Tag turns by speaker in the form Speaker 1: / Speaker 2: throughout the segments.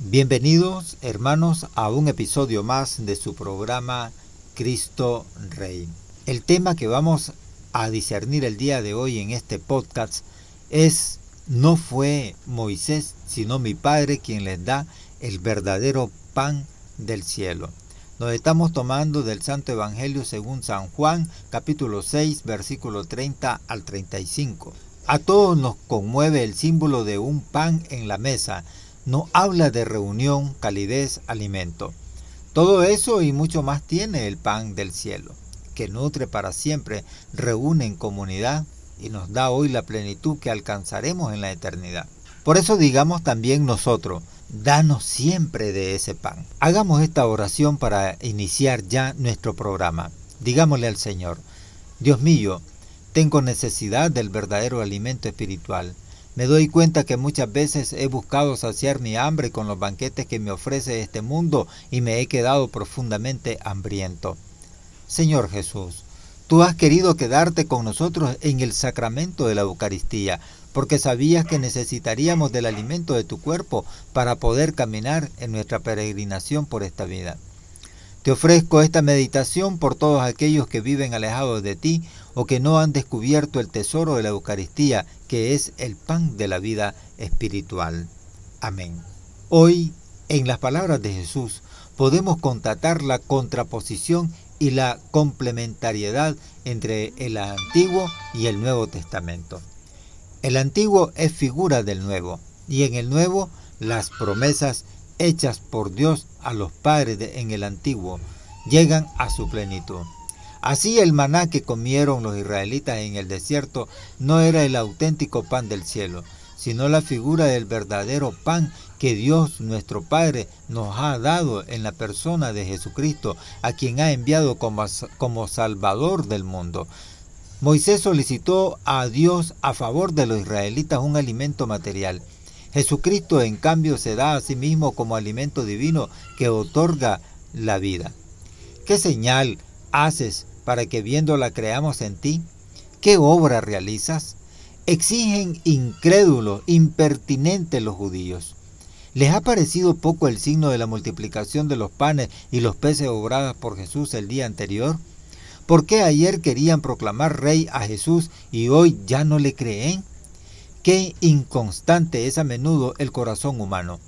Speaker 1: Bienvenidos hermanos a un episodio más de su programa Cristo Rey. El tema que vamos a discernir el día de hoy en este podcast es no fue Moisés, sino mi Padre quien les da el verdadero pan del cielo. Nos estamos tomando del Santo Evangelio según San Juan, capítulo 6, versículo 30 al 35. A todos nos conmueve el símbolo de un pan en la mesa. No habla de reunión, calidez, alimento. Todo eso y mucho más tiene el pan del cielo, que nutre para siempre, reúne en comunidad y nos da hoy la plenitud que alcanzaremos en la eternidad. Por eso digamos también nosotros, danos siempre de ese pan. Hagamos esta oración para iniciar ya nuestro programa. Digámosle al Señor, Dios mío, tengo necesidad del verdadero alimento espiritual. Me doy cuenta que muchas veces he buscado saciar mi hambre con los banquetes que me ofrece este mundo y me he quedado profundamente hambriento. Señor Jesús, tú has querido quedarte con nosotros en el sacramento de la Eucaristía, porque sabías que necesitaríamos del alimento de tu cuerpo para poder caminar en nuestra peregrinación por esta vida. Te ofrezco esta meditación por todos aquellos que viven alejados de ti o que no han descubierto el tesoro de la Eucaristía, que es el pan de la vida espiritual. Amén. Hoy, en las palabras de Jesús, podemos constatar la contraposición y la complementariedad entre el Antiguo y el Nuevo Testamento. El antiguo es figura del nuevo, y en el nuevo las promesas hechas por Dios a los padres en el antiguo llegan a su plenitud. Así el maná que comieron los israelitas en el desierto no era el auténtico pan del cielo, sino la figura del verdadero pan que Dios nuestro Padre nos ha dado en la persona de Jesucristo, a quien ha enviado como, como Salvador del mundo. Moisés solicitó a Dios a favor de los israelitas un alimento material. Jesucristo en cambio se da a sí mismo como alimento divino que otorga la vida. ¿Qué señal haces para que viéndola creamos en ti? ¿Qué obra realizas? Exigen incrédulos, impertinentes los judíos. ¿Les ha parecido poco el signo de la multiplicación de los panes y los peces obradas por Jesús el día anterior? ¿Por qué ayer querían proclamar rey a Jesús y hoy ya no le creen? Qué inconstante es a menudo el corazón humano.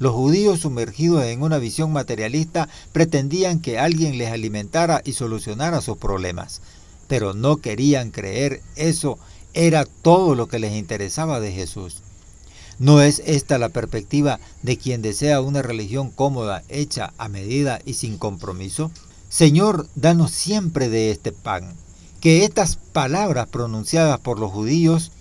Speaker 1: Los judíos sumergidos en una visión materialista pretendían que alguien les alimentara y solucionara sus problemas, pero no querían creer eso era todo lo que les interesaba de Jesús. ¿No es esta la perspectiva de quien desea una religión cómoda, hecha a medida y sin compromiso? Señor, danos siempre de este pan. Que estas palabras pronunciadas por los judíos,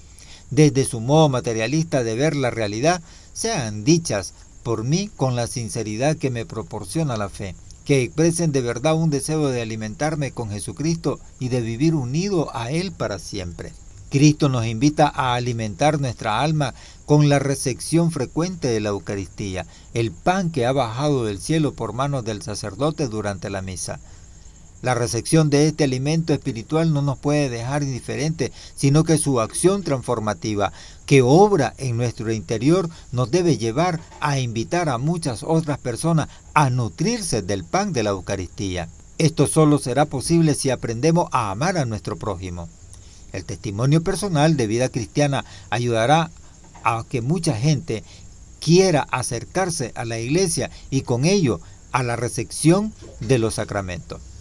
Speaker 1: desde su modo materialista de ver la realidad, sean dichas por mí con la sinceridad que me proporciona la fe. Que expresen de verdad un deseo de alimentarme con Jesucristo y de vivir unido a Él para siempre. Cristo nos invita a alimentar nuestra alma con la recepción frecuente de la Eucaristía, el pan que ha bajado del cielo por manos del sacerdote durante la misa. La recepción de este alimento espiritual no nos puede dejar indiferentes, sino que su acción transformativa, que obra en nuestro interior, nos debe llevar a invitar a muchas otras personas a nutrirse del pan de la Eucaristía. Esto solo será posible si aprendemos a amar a nuestro prójimo. El testimonio personal de vida cristiana ayudará a que mucha gente quiera acercarse a la iglesia y con ello a la recepción de los sacramentos.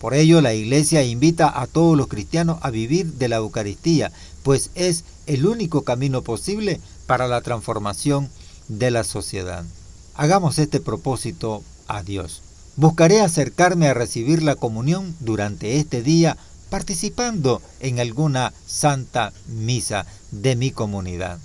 Speaker 1: Por ello la iglesia invita a todos los cristianos a vivir de la Eucaristía, pues es el único camino posible para la transformación de la sociedad. Hagamos este propósito a Dios. Buscaré acercarme a recibir la comunión durante este día participando en alguna santa misa de mi comunidad.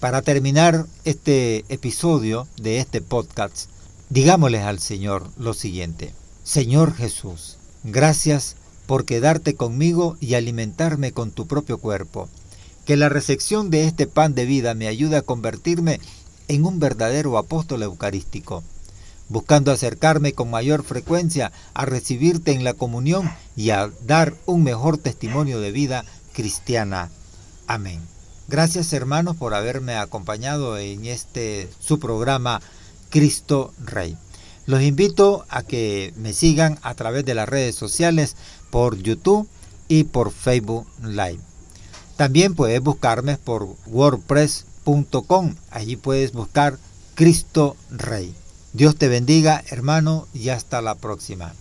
Speaker 1: Para terminar este episodio de este podcast, digámosles al Señor lo siguiente. Señor Jesús, gracias por quedarte conmigo y alimentarme con tu propio cuerpo. Que la recepción de este pan de vida me ayude a convertirme en un verdadero apóstol eucarístico buscando acercarme con mayor frecuencia a recibirte en la comunión y a dar un mejor testimonio de vida cristiana. Amén. Gracias hermanos por haberme acompañado en este su programa Cristo Rey. Los invito a que me sigan a través de las redes sociales por YouTube y por Facebook Live. También puedes buscarme por wordpress.com. Allí puedes buscar Cristo Rey. Dios te bendiga, hermano, y hasta la próxima.